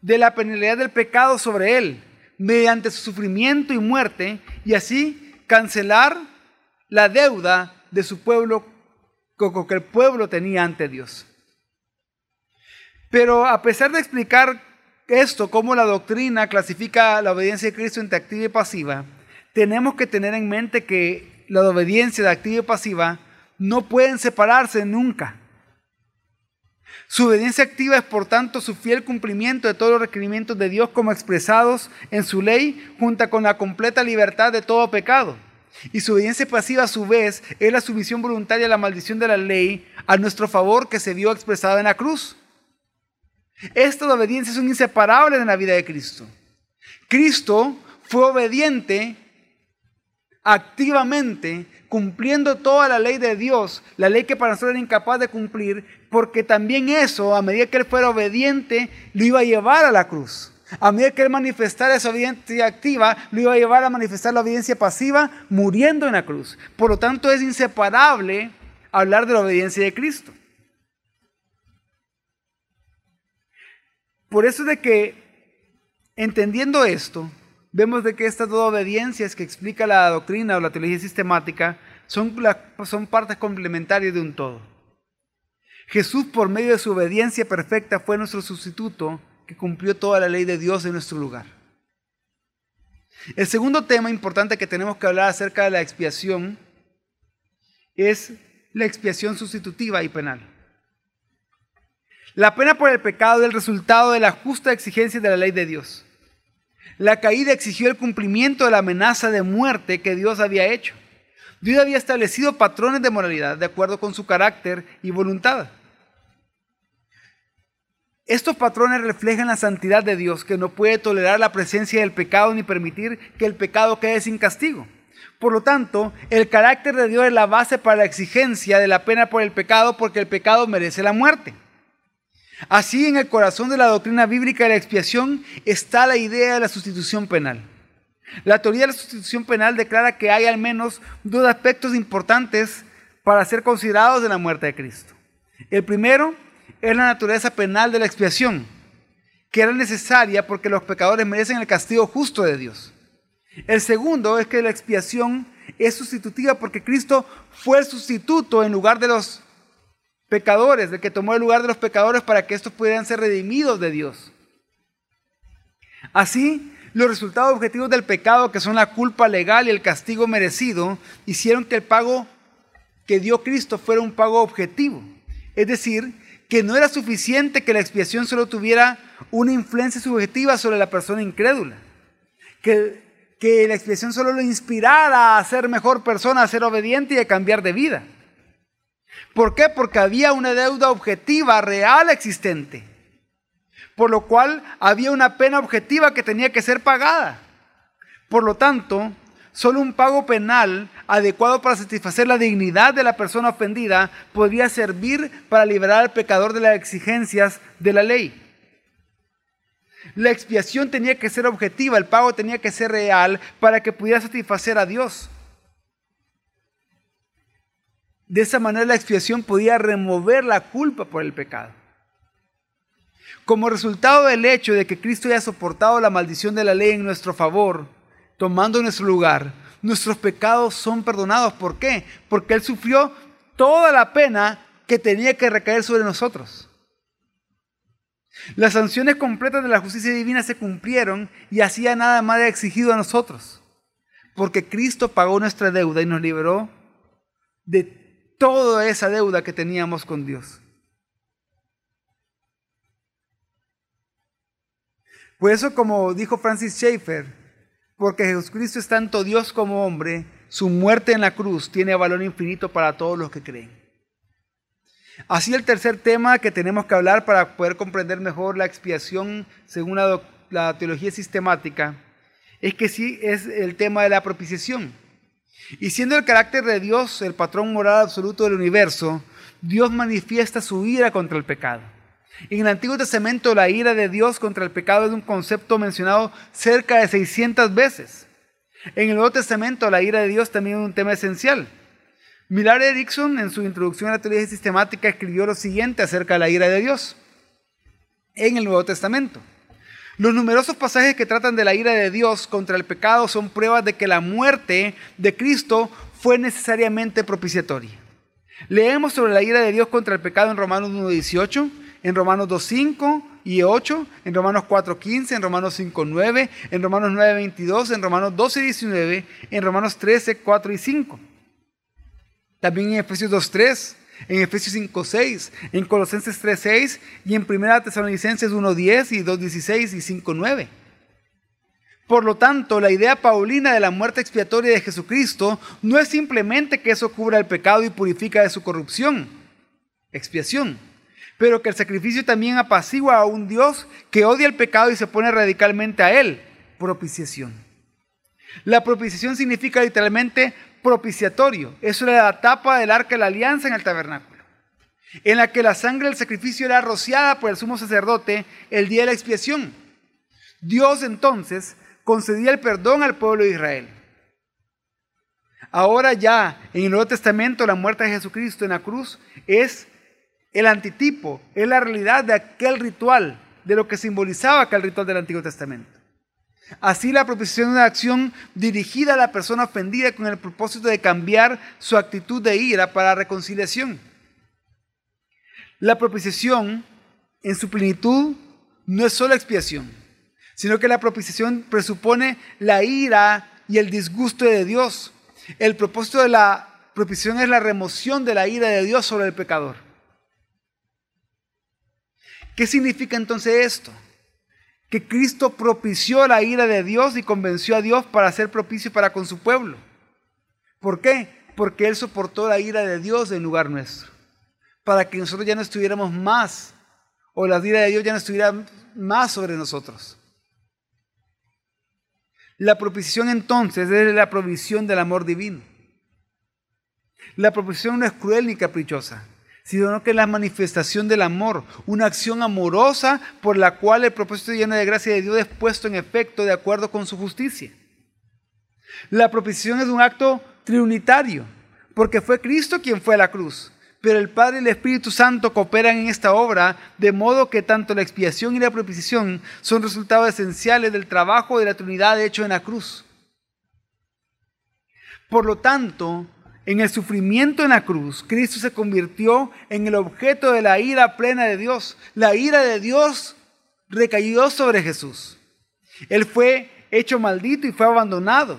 de la penalidad del pecado sobre él, mediante su sufrimiento y muerte, y así cancelar la deuda de su pueblo que el pueblo tenía ante Dios. Pero a pesar de explicar esto, cómo la doctrina clasifica la obediencia de Cristo entre activa y pasiva, tenemos que tener en mente que la obediencia de activa y pasiva no pueden separarse nunca. Su obediencia activa es por tanto su fiel cumplimiento de todos los requerimientos de Dios como expresados en su ley, junto con la completa libertad de todo pecado. Y su obediencia pasiva a su vez es la sumisión voluntaria a la maldición de la ley a nuestro favor que se vio expresada en la cruz. Estas obediencias son inseparables en la vida de Cristo. Cristo fue obediente activamente, cumpliendo toda la ley de Dios, la ley que para nosotros era incapaz de cumplir, porque también eso, a medida que él fuera obediente, lo iba a llevar a la cruz. A medida que él manifestara esa obediencia activa, lo iba a llevar a manifestar la obediencia pasiva, muriendo en la cruz. Por lo tanto, es inseparable hablar de la obediencia de Cristo. Por eso de que, entendiendo esto, vemos de que estas dos obediencias que explica la doctrina o la teología sistemática son, son partes complementarias de un todo. Jesús, por medio de su obediencia perfecta, fue nuestro sustituto que cumplió toda la ley de Dios en nuestro lugar. El segundo tema importante que tenemos que hablar acerca de la expiación es la expiación sustitutiva y penal. La pena por el pecado es el resultado de la justa exigencia de la ley de Dios. La caída exigió el cumplimiento de la amenaza de muerte que Dios había hecho. Dios había establecido patrones de moralidad de acuerdo con su carácter y voluntad. Estos patrones reflejan la santidad de Dios, que no puede tolerar la presencia del pecado ni permitir que el pecado quede sin castigo. Por lo tanto, el carácter de Dios es la base para la exigencia de la pena por el pecado, porque el pecado merece la muerte. Así en el corazón de la doctrina bíblica de la expiación está la idea de la sustitución penal. La teoría de la sustitución penal declara que hay al menos dos aspectos importantes para ser considerados de la muerte de Cristo. El primero es la naturaleza penal de la expiación, que era necesaria porque los pecadores merecen el castigo justo de Dios. El segundo es que la expiación es sustitutiva porque Cristo fue el sustituto en lugar de los pecadores, el que tomó el lugar de los pecadores para que estos pudieran ser redimidos de Dios. Así, los resultados objetivos del pecado, que son la culpa legal y el castigo merecido, hicieron que el pago que dio Cristo fuera un pago objetivo. Es decir, que no era suficiente que la expiación solo tuviera una influencia subjetiva sobre la persona incrédula. Que, que la expiación solo lo inspirara a ser mejor persona, a ser obediente y a cambiar de vida. ¿Por qué? Porque había una deuda objetiva, real, existente. Por lo cual había una pena objetiva que tenía que ser pagada. Por lo tanto, solo un pago penal adecuado para satisfacer la dignidad de la persona ofendida podría servir para liberar al pecador de las exigencias de la ley. La expiación tenía que ser objetiva, el pago tenía que ser real para que pudiera satisfacer a Dios. De esa manera la expiación podía remover la culpa por el pecado. Como resultado del hecho de que Cristo haya soportado la maldición de la ley en nuestro favor, tomando nuestro lugar, nuestros pecados son perdonados. ¿Por qué? Porque Él sufrió toda la pena que tenía que recaer sobre nosotros. Las sanciones completas de la justicia divina se cumplieron y hacía nada más exigido a nosotros. Porque Cristo pagó nuestra deuda y nos liberó de toda esa deuda que teníamos con Dios. Por eso, como dijo Francis Schaeffer, porque Jesucristo es tanto Dios como hombre, su muerte en la cruz tiene valor infinito para todos los que creen. Así el tercer tema que tenemos que hablar para poder comprender mejor la expiación según la, la teología sistemática es que sí es el tema de la propiciación. Y siendo el carácter de Dios el patrón moral absoluto del universo, Dios manifiesta su ira contra el pecado. En el Antiguo Testamento la ira de Dios contra el pecado es un concepto mencionado cerca de 600 veces. En el Nuevo Testamento la ira de Dios también es un tema esencial. Millar Erickson en su introducción a la teología sistemática escribió lo siguiente acerca de la ira de Dios en el Nuevo Testamento. Los numerosos pasajes que tratan de la ira de Dios contra el pecado son pruebas de que la muerte de Cristo fue necesariamente propiciatoria. Leemos sobre la ira de Dios contra el pecado en Romanos 1.18, en Romanos 2.5 y 8, en Romanos 4.15, en Romanos 5.9, en Romanos 9.22, en Romanos 12.19, en Romanos 13, 4 y 5. También en Efesios 2.3, en Efesios 5.6, en Colosenses 3.6 y en 1 Tesalonicenses 1.10 y 2.16 y 5.9. Por lo tanto, la idea paulina de la muerte expiatoria de Jesucristo no es simplemente que eso cubra el pecado y purifica de su corrupción, expiación, pero que el sacrificio también apacigua a un Dios que odia el pecado y se pone radicalmente a él, propiciación. La propiciación significa literalmente propiciatorio. Eso era la tapa del arca de la alianza en el tabernáculo, en la que la sangre del sacrificio era rociada por el sumo sacerdote el día de la expiación. Dios entonces concedía el perdón al pueblo de Israel. Ahora ya en el Nuevo Testamento la muerte de Jesucristo en la cruz es el antitipo, es la realidad de aquel ritual, de lo que simbolizaba aquel ritual del Antiguo Testamento. Así la propiciación es una acción dirigida a la persona ofendida con el propósito de cambiar su actitud de ira para reconciliación. La propiciación en su plenitud no es solo expiación, sino que la propiciación presupone la ira y el disgusto de Dios. El propósito de la propiciación es la remoción de la ira de Dios sobre el pecador. ¿Qué significa entonces esto? que Cristo propició la ira de Dios y convenció a Dios para ser propicio para con su pueblo. ¿Por qué? Porque Él soportó la ira de Dios en lugar nuestro, para que nosotros ya no estuviéramos más, o la ira de Dios ya no estuviera más sobre nosotros. La propiciación entonces es la provisión del amor divino. La propiciación no es cruel ni caprichosa sino que es la manifestación del amor, una acción amorosa por la cual el propósito lleno de gracia de Dios es puesto en efecto de acuerdo con su justicia. La propiciación es un acto trinitario, porque fue Cristo quien fue a la cruz, pero el Padre y el Espíritu Santo cooperan en esta obra, de modo que tanto la expiación y la propiciación son resultados esenciales del trabajo de la Trinidad hecho en la cruz. Por lo tanto, en el sufrimiento en la cruz, Cristo se convirtió en el objeto de la ira plena de Dios. La ira de Dios recayó sobre Jesús. Él fue hecho maldito y fue abandonado.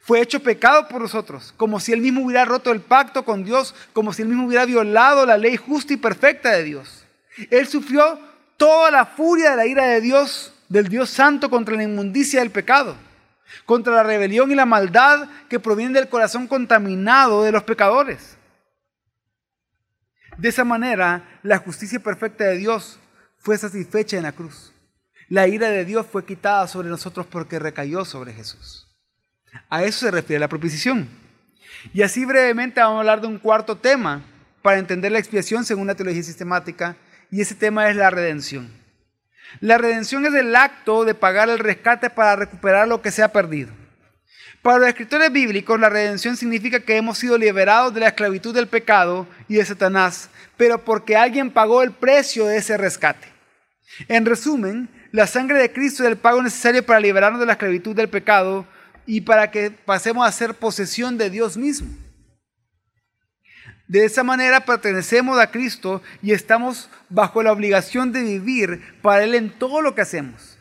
Fue hecho pecado por nosotros, como si él mismo hubiera roto el pacto con Dios, como si él mismo hubiera violado la ley justa y perfecta de Dios. Él sufrió toda la furia de la ira de Dios, del Dios santo contra la inmundicia del pecado contra la rebelión y la maldad que provienen del corazón contaminado de los pecadores. De esa manera, la justicia perfecta de Dios fue satisfecha en la cruz. La ira de Dios fue quitada sobre nosotros porque recayó sobre Jesús. A eso se refiere la proposición. Y así brevemente vamos a hablar de un cuarto tema para entender la expiación según la teología sistemática, y ese tema es la redención. La redención es el acto de pagar el rescate para recuperar lo que se ha perdido. Para los escritores bíblicos, la redención significa que hemos sido liberados de la esclavitud del pecado y de Satanás, pero porque alguien pagó el precio de ese rescate. En resumen, la sangre de Cristo es el pago necesario para liberarnos de la esclavitud del pecado y para que pasemos a ser posesión de Dios mismo. De esa manera pertenecemos a Cristo y estamos bajo la obligación de vivir para Él en todo lo que hacemos.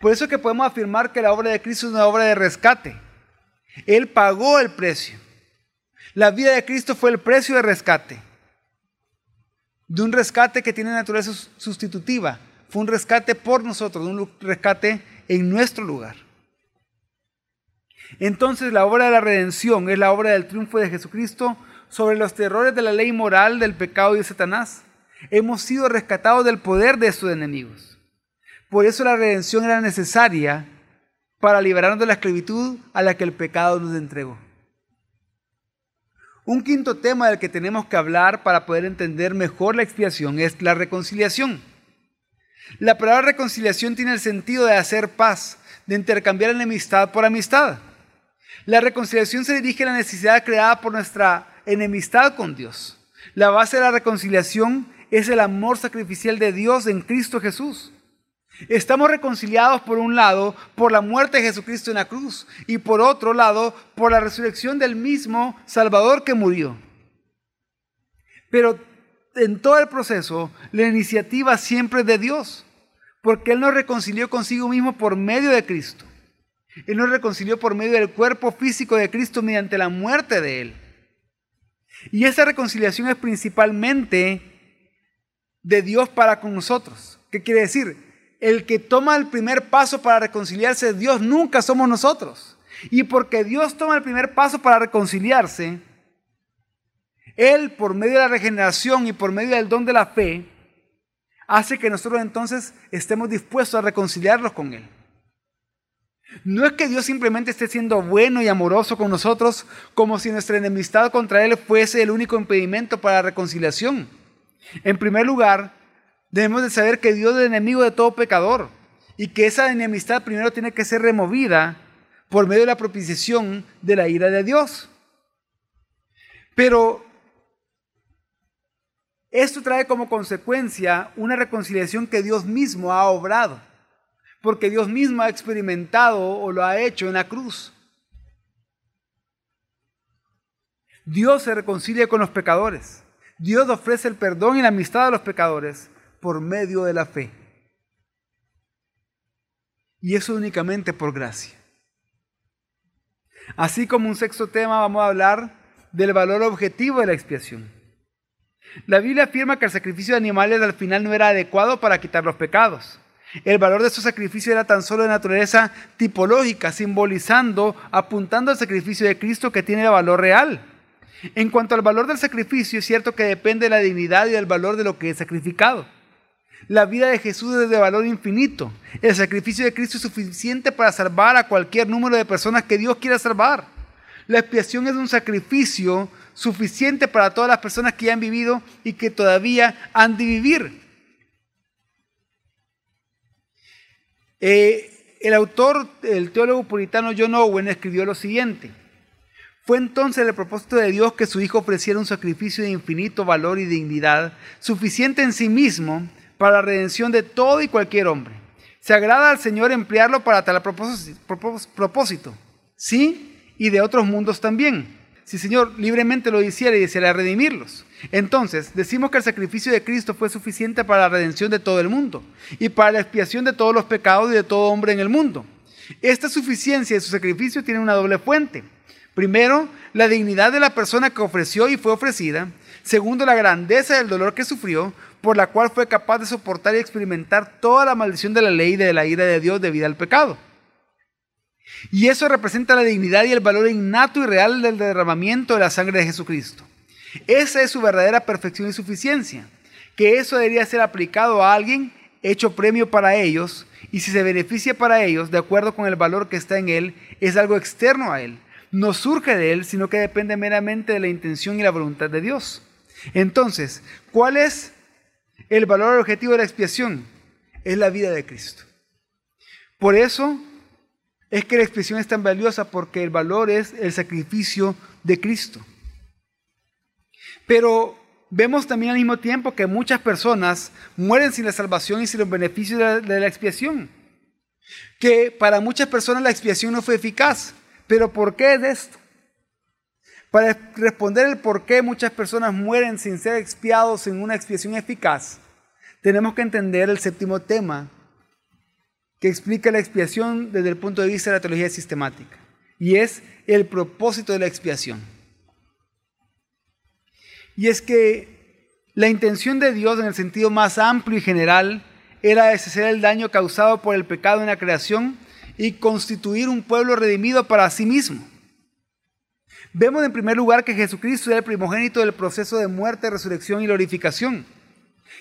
Por eso que podemos afirmar que la obra de Cristo es una obra de rescate. Él pagó el precio. La vida de Cristo fue el precio de rescate. De un rescate que tiene naturaleza sustitutiva. Fue un rescate por nosotros, un rescate en nuestro lugar. Entonces la obra de la redención es la obra del triunfo de Jesucristo sobre los terrores de la ley moral, del pecado y de Satanás. Hemos sido rescatados del poder de sus enemigos. Por eso la redención era necesaria para liberarnos de la esclavitud a la que el pecado nos entregó. Un quinto tema del que tenemos que hablar para poder entender mejor la expiación es la reconciliación. La palabra reconciliación tiene el sentido de hacer paz, de intercambiar enemistad por amistad. La reconciliación se dirige a la necesidad creada por nuestra enemistad con Dios. La base de la reconciliación es el amor sacrificial de Dios en Cristo Jesús. Estamos reconciliados por un lado por la muerte de Jesucristo en la cruz y por otro lado por la resurrección del mismo Salvador que murió. Pero en todo el proceso la iniciativa siempre es de Dios, porque Él nos reconcilió consigo mismo por medio de Cristo. Él nos reconcilió por medio del cuerpo físico de Cristo mediante la muerte de Él. Y esa reconciliación es principalmente de Dios para con nosotros. ¿Qué quiere decir? El que toma el primer paso para reconciliarse Dios, nunca somos nosotros. Y porque Dios toma el primer paso para reconciliarse, Él por medio de la regeneración y por medio del don de la fe, hace que nosotros entonces estemos dispuestos a reconciliarnos con Él. No es que Dios simplemente esté siendo bueno y amoroso con nosotros como si nuestra enemistad contra Él fuese el único impedimento para la reconciliación. En primer lugar, debemos de saber que Dios es enemigo de todo pecador y que esa enemistad primero tiene que ser removida por medio de la propiciación de la ira de Dios. Pero esto trae como consecuencia una reconciliación que Dios mismo ha obrado porque Dios mismo ha experimentado o lo ha hecho en la cruz. Dios se reconcilia con los pecadores. Dios ofrece el perdón y la amistad a los pecadores por medio de la fe. Y eso únicamente por gracia. Así como un sexto tema vamos a hablar del valor objetivo de la expiación. La Biblia afirma que el sacrificio de animales al final no era adecuado para quitar los pecados. El valor de su sacrificio era tan solo de naturaleza tipológica, simbolizando, apuntando al sacrificio de Cristo que tiene valor real. En cuanto al valor del sacrificio, es cierto que depende de la dignidad y del valor de lo que es sacrificado. La vida de Jesús es de valor infinito. El sacrificio de Cristo es suficiente para salvar a cualquier número de personas que Dios quiera salvar. La expiación es un sacrificio suficiente para todas las personas que ya han vivido y que todavía han de vivir. Eh, el autor, el teólogo puritano John Owen, escribió lo siguiente. Fue entonces el propósito de Dios que su Hijo ofreciera un sacrificio de infinito valor y dignidad, suficiente en sí mismo para la redención de todo y cualquier hombre. Se agrada al Señor emplearlo para tal propósito, sí, y de otros mundos también si el Señor libremente lo hiciera y deseara redimirlos. Entonces, decimos que el sacrificio de Cristo fue suficiente para la redención de todo el mundo y para la expiación de todos los pecados y de todo hombre en el mundo. Esta suficiencia de su sacrificio tiene una doble fuente. Primero, la dignidad de la persona que ofreció y fue ofrecida. Segundo, la grandeza del dolor que sufrió, por la cual fue capaz de soportar y experimentar toda la maldición de la ley y de la ira de Dios debido al pecado. Y eso representa la dignidad y el valor innato y real del derramamiento de la sangre de Jesucristo. Esa es su verdadera perfección y suficiencia. Que eso debería ser aplicado a alguien hecho premio para ellos y si se beneficia para ellos de acuerdo con el valor que está en él, es algo externo a él. No surge de él, sino que depende meramente de la intención y la voluntad de Dios. Entonces, ¿cuál es el valor objetivo de la expiación? Es la vida de Cristo. Por eso es que la expiación es tan valiosa porque el valor es el sacrificio de Cristo. Pero vemos también al mismo tiempo que muchas personas mueren sin la salvación y sin los beneficios de la, expiación. Que para muchas personas la expiación no fue eficaz. Pero ¿por qué es esto? Para responder el por qué muchas personas mueren sin ser expiados en una expiación eficaz, tenemos que entender el séptimo tema que explica la expiación desde el punto de vista de la teología sistemática, y es el propósito de la expiación. Y es que la intención de Dios en el sentido más amplio y general era deshacer el daño causado por el pecado en la creación y constituir un pueblo redimido para sí mismo. Vemos en primer lugar que Jesucristo era el primogénito del proceso de muerte, resurrección y glorificación.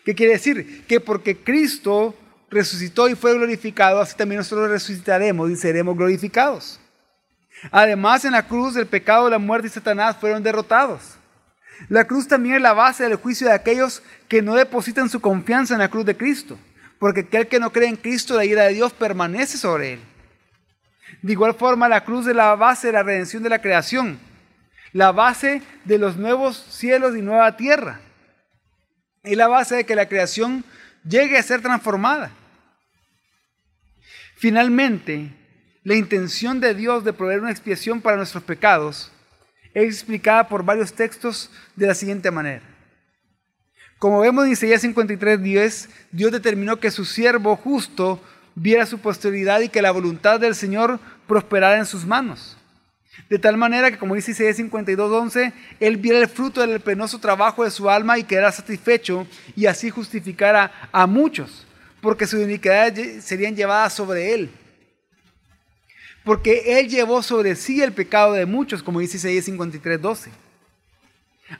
¿Qué quiere decir? Que porque Cristo resucitó y fue glorificado, así también nosotros resucitaremos y seremos glorificados. Además, en la cruz el pecado, la muerte y Satanás fueron derrotados. La cruz también es la base del juicio de aquellos que no depositan su confianza en la cruz de Cristo, porque aquel que no cree en Cristo, la ira de Dios permanece sobre él. De igual forma, la cruz es la base de la redención de la creación, la base de los nuevos cielos y nueva tierra. Es la base de que la creación llegue a ser transformada. Finalmente, la intención de Dios de proveer una expiación para nuestros pecados es explicada por varios textos de la siguiente manera. Como vemos en Isaías 53, 10, Dios determinó que su siervo justo viera su posteridad y que la voluntad del Señor prosperara en sus manos. De tal manera que, como dice Isaías 52:11, él viera el fruto del penoso trabajo de su alma y quedara satisfecho y así justificara a muchos, porque sus iniquidades serían llevadas sobre él. Porque él llevó sobre sí el pecado de muchos, como dice Isaías 53:12.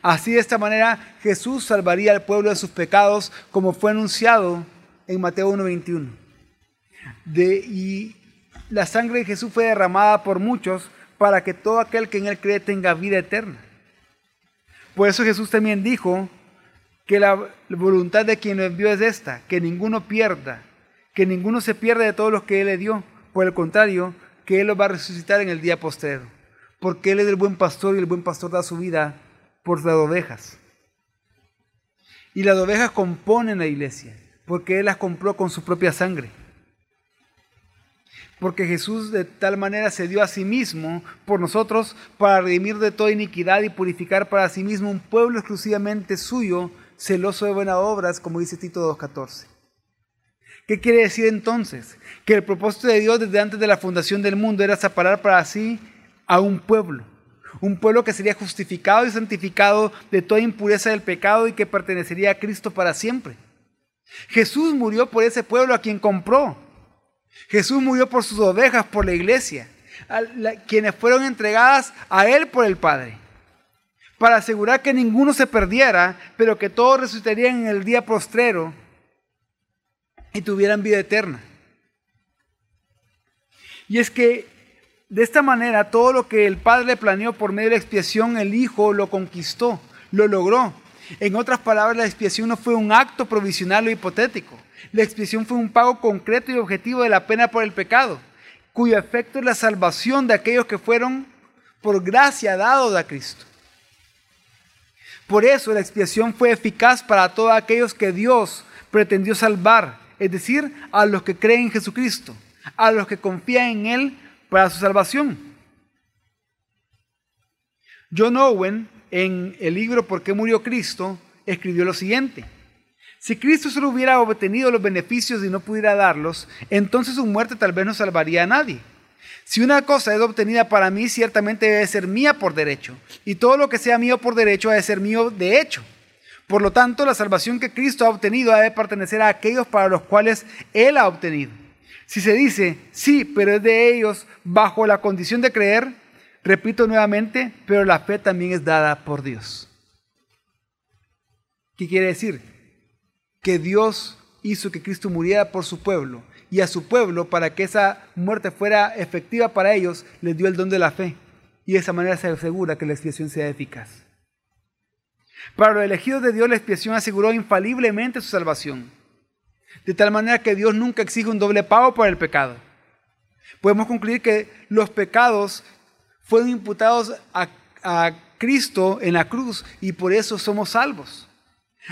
Así de esta manera Jesús salvaría al pueblo de sus pecados, como fue anunciado en Mateo 1:21. y la sangre de Jesús fue derramada por muchos para que todo aquel que en Él cree tenga vida eterna. Por eso Jesús también dijo que la voluntad de quien lo envió es esta, que ninguno pierda, que ninguno se pierda de todos los que Él le dio. Por el contrario, que Él los va a resucitar en el día postrero. Porque Él es el buen pastor y el buen pastor da su vida por las ovejas. Y las ovejas componen la iglesia, porque Él las compró con su propia sangre porque Jesús de tal manera se dio a sí mismo por nosotros para redimir de toda iniquidad y purificar para sí mismo un pueblo exclusivamente suyo, celoso de buenas obras, como dice Tito 2.14. ¿Qué quiere decir entonces? Que el propósito de Dios desde antes de la fundación del mundo era separar para sí a un pueblo. Un pueblo que sería justificado y santificado de toda impureza del pecado y que pertenecería a Cristo para siempre. Jesús murió por ese pueblo a quien compró Jesús murió por sus ovejas, por la iglesia, quienes fueron entregadas a Él por el Padre, para asegurar que ninguno se perdiera, pero que todos resucitarían en el día postrero y tuvieran vida eterna. Y es que de esta manera todo lo que el Padre planeó por medio de la expiación, el Hijo lo conquistó, lo logró. En otras palabras, la expiación no fue un acto provisional o hipotético. La expiación fue un pago concreto y objetivo de la pena por el pecado, cuyo efecto es la salvación de aquellos que fueron por gracia dados a Cristo. Por eso la expiación fue eficaz para todos aquellos que Dios pretendió salvar, es decir, a los que creen en Jesucristo, a los que confían en Él para su salvación. John Owen, en el libro ¿Por qué murió Cristo?, escribió lo siguiente. Si Cristo solo hubiera obtenido los beneficios y no pudiera darlos, entonces su muerte tal vez no salvaría a nadie. Si una cosa es obtenida para mí, ciertamente debe ser mía por derecho, y todo lo que sea mío por derecho ha de ser mío de hecho. Por lo tanto, la salvación que Cristo ha obtenido ha de pertenecer a aquellos para los cuales Él ha obtenido. Si se dice, sí, pero es de ellos bajo la condición de creer, repito nuevamente, pero la fe también es dada por Dios. ¿Qué quiere decir? que Dios hizo que Cristo muriera por su pueblo y a su pueblo para que esa muerte fuera efectiva para ellos, les dio el don de la fe y de esa manera se asegura que la expiación sea eficaz. Para los elegidos de Dios la expiación aseguró infaliblemente su salvación, de tal manera que Dios nunca exige un doble pago por el pecado. Podemos concluir que los pecados fueron imputados a, Cristo en la cruz y por eso somos salvos.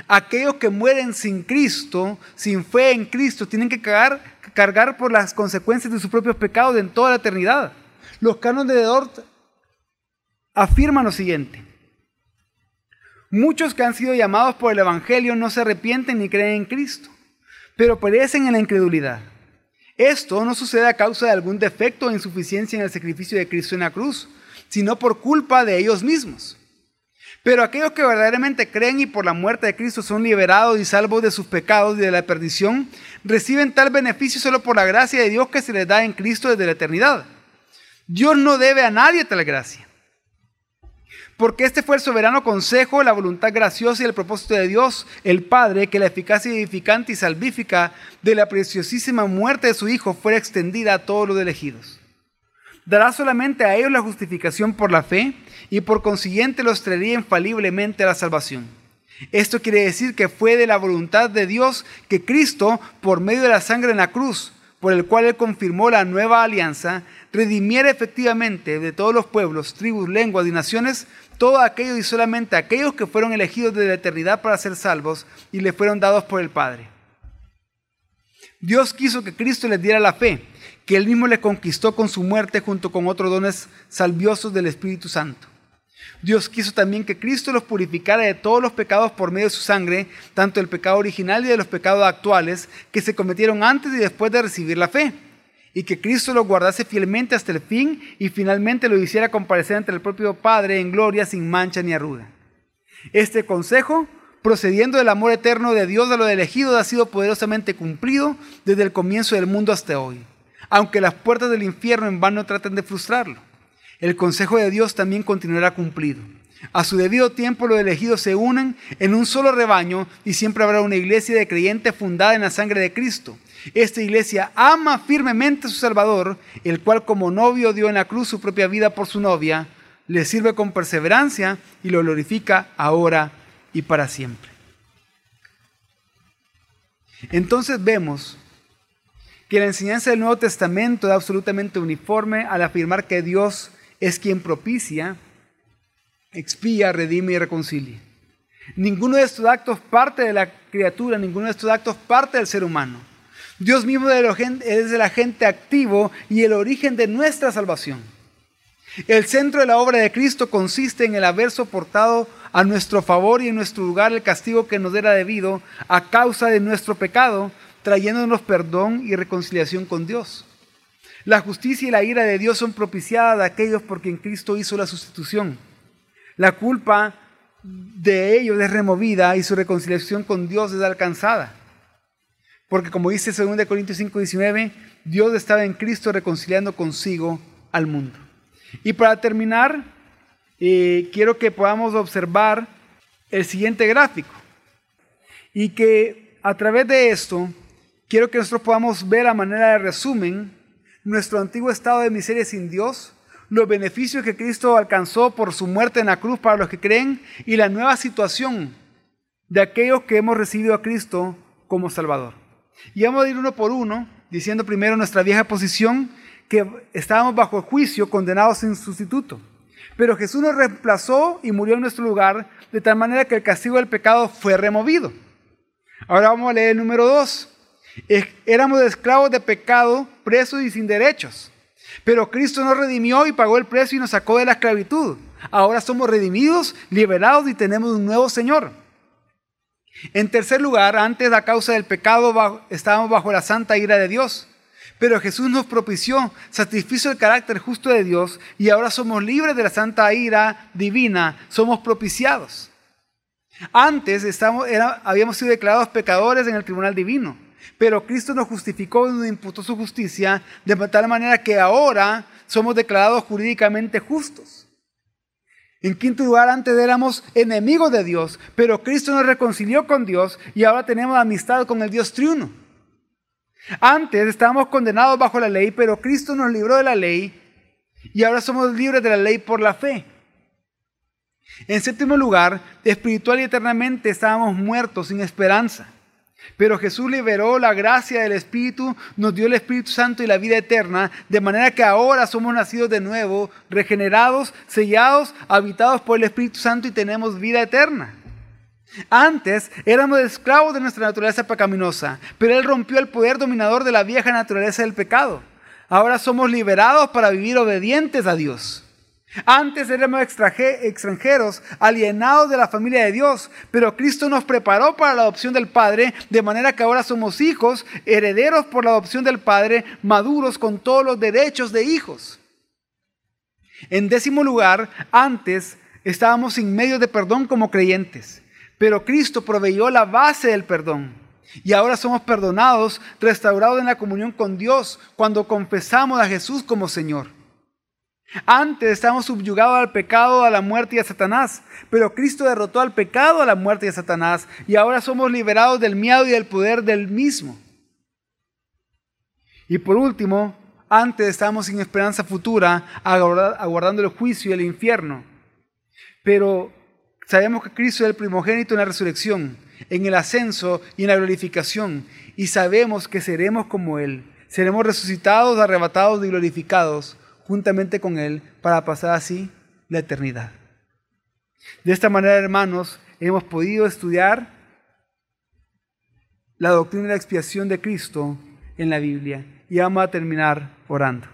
Aquellos que mueren sin Cristo, sin fe en Cristo, tienen que cargar, cargar por las consecuencias de sus propios pecados en toda la eternidad. Los cánones de Dort afirman lo siguiente. Muchos que han sido llamados por el Evangelio no se arrepienten ni creen en Cristo, pero perecen en la incredulidad. Esto no sucede a causa de algún defecto o insuficiencia en el sacrificio de Cristo en la cruz, sino por culpa de ellos mismos. Pero aquellos que verdaderamente creen y por la muerte de Cristo son liberados y salvos de sus pecados y de la perdición, reciben tal beneficio solo por la gracia de Dios que se les da en Cristo desde la eternidad. Dios no debe a nadie tal gracia porque este fue el soberano consejo, la voluntad graciosa y el propósito de Dios, el Padre, que la eficacia edificante y salvífica de la preciosísima muerte de su Hijo fuera extendida a todos los elegidos. Dará solamente a ellos la justificación por la fe y por consiguiente los traería infaliblemente a la salvación. Esto quiere decir que fue de la voluntad de Dios que Cristo, por medio de la sangre en la cruz, por el cual él confirmó la nueva alianza, redimiera efectivamente de todos los pueblos, tribus, lenguas y naciones todo aquello y solamente aquellos que fueron elegidos desde la eternidad para ser salvos y le fueron dados por el Padre. Dios quiso que Cristo les diera la fe, que él mismo le conquistó con su muerte junto con otros dones salviosos del Espíritu Santo. Dios quiso también que Cristo los purificara de todos los pecados por medio de su sangre, tanto el pecado original y de los pecados actuales que se cometieron antes y después de recibir la fe y que Cristo lo guardase fielmente hasta el fin y finalmente lo hiciera comparecer ante el propio Padre en gloria sin mancha ni arruga. Este consejo, procediendo del amor eterno de Dios a los elegidos, ha sido poderosamente cumplido desde el comienzo del mundo hasta hoy, aunque las puertas del infierno en vano traten de frustrarlo. El consejo de Dios también continuará cumplido. A su debido tiempo los elegidos se unen en un solo rebaño y siempre habrá una iglesia de creyentes fundada en la sangre de Cristo esta iglesia ama firmemente a su Salvador, el cual como novio dio en la cruz su propia vida por su novia, le sirve con perseverancia y lo glorifica ahora y para siempre. Entonces vemos que la enseñanza del Nuevo Testamento es absolutamente uniforme al afirmar que Dios es quien propicia, expía, redime y reconcilia. Ninguno de estos actos parte de la criatura, ninguno de estos actos parte del ser humano. Dios mismo es el agente activo y el origen de nuestra salvación. El centro de la obra de Cristo consiste en el haber soportado a nuestro favor y en nuestro lugar el castigo que nos era debido a causa de nuestro pecado, trayéndonos perdón y reconciliación con Dios. La justicia y la ira de Dios son propiciadas a aquellos por quien Cristo hizo la sustitución. La culpa de ellos es removida y su reconciliación con Dios es alcanzada. Porque como dice 2 Corintios 5, 19, Dios estaba en Cristo reconciliando consigo al mundo. Y para terminar, eh, quiero que podamos observar el siguiente gráfico. Y que a través de esto, quiero que nosotros podamos ver a manera de resumen nuestro antiguo estado de miseria sin Dios, los beneficios que Cristo alcanzó por su muerte en la cruz para los que creen y la nueva situación de aquellos que hemos recibido a Cristo como Salvador. Y vamos a ir uno por uno, diciendo primero nuestra vieja posición, que estábamos bajo juicio, condenados sin sustituto. Pero Jesús nos reemplazó y murió en nuestro lugar, de tal manera que el castigo del pecado fue removido. Ahora vamos a leer el número dos. Éramos esclavos de pecado, presos y sin derechos. Pero Cristo nos redimió y pagó el precio y nos sacó de la esclavitud. Ahora somos redimidos, liberados y tenemos un nuevo Señor. En tercer lugar, antes a causa del pecado estábamos bajo la santa ira de Dios. Pero Jesús nos propició, satisfizo el carácter justo de Dios y ahora somos libres de la santa ira divina, somos propiciados. Antes habíamos sido declarados pecadores en el tribunal divino, pero Cristo nos justificó y nos imputó su justicia de tal manera que ahora somos declarados jurídicamente justos. En quinto lugar, antes éramos enemigos de Dios, pero Cristo nos reconcilió con Dios y ahora tenemos amistad con el Dios triuno. Antes estábamos condenados bajo la ley, pero Cristo nos libró de la ley y ahora somos libres de la ley por la fe. En séptimo lugar, espiritual y eternamente estábamos muertos sin esperanza. Pero Jesús liberó la gracia del Espíritu, nos dio el Espíritu Santo y la vida eterna, de manera que ahora somos nacidos de nuevo, regenerados, sellados, habitados por el Espíritu Santo y tenemos vida eterna. Antes éramos esclavos de nuestra naturaleza pecaminosa, pero Él rompió el poder dominador de la vieja naturaleza del pecado. Ahora somos liberados para vivir obedientes a Dios. Antes éramos extranjeros, alienados de la familia de Dios, pero Cristo nos preparó para la adopción del Padre, de manera que ahora somos hijos, herederos por la adopción del Padre, maduros con todos los derechos de hijos. En décimo lugar, antes estábamos sin medio de perdón como creyentes, pero Cristo proveyó la base del perdón. Y ahora somos perdonados, restaurados en la comunión con Dios cuando confesamos a Jesús como Señor. Antes estábamos subyugados al pecado, a la muerte y a Satanás, pero Cristo derrotó al pecado, a la muerte y a Satanás, y ahora somos liberados del miedo y del poder del mismo. Y por último, antes estábamos sin esperanza futura, aguardando el juicio y el infierno, pero sabemos que Cristo es el primogénito en la resurrección, en el ascenso y en la glorificación, y sabemos que seremos como Él, seremos resucitados, arrebatados y glorificados juntamente con Él para pasar así la eternidad. De esta manera, hermanos, hemos podido estudiar la doctrina de la expiación de Cristo en la Biblia y vamos a terminar orando.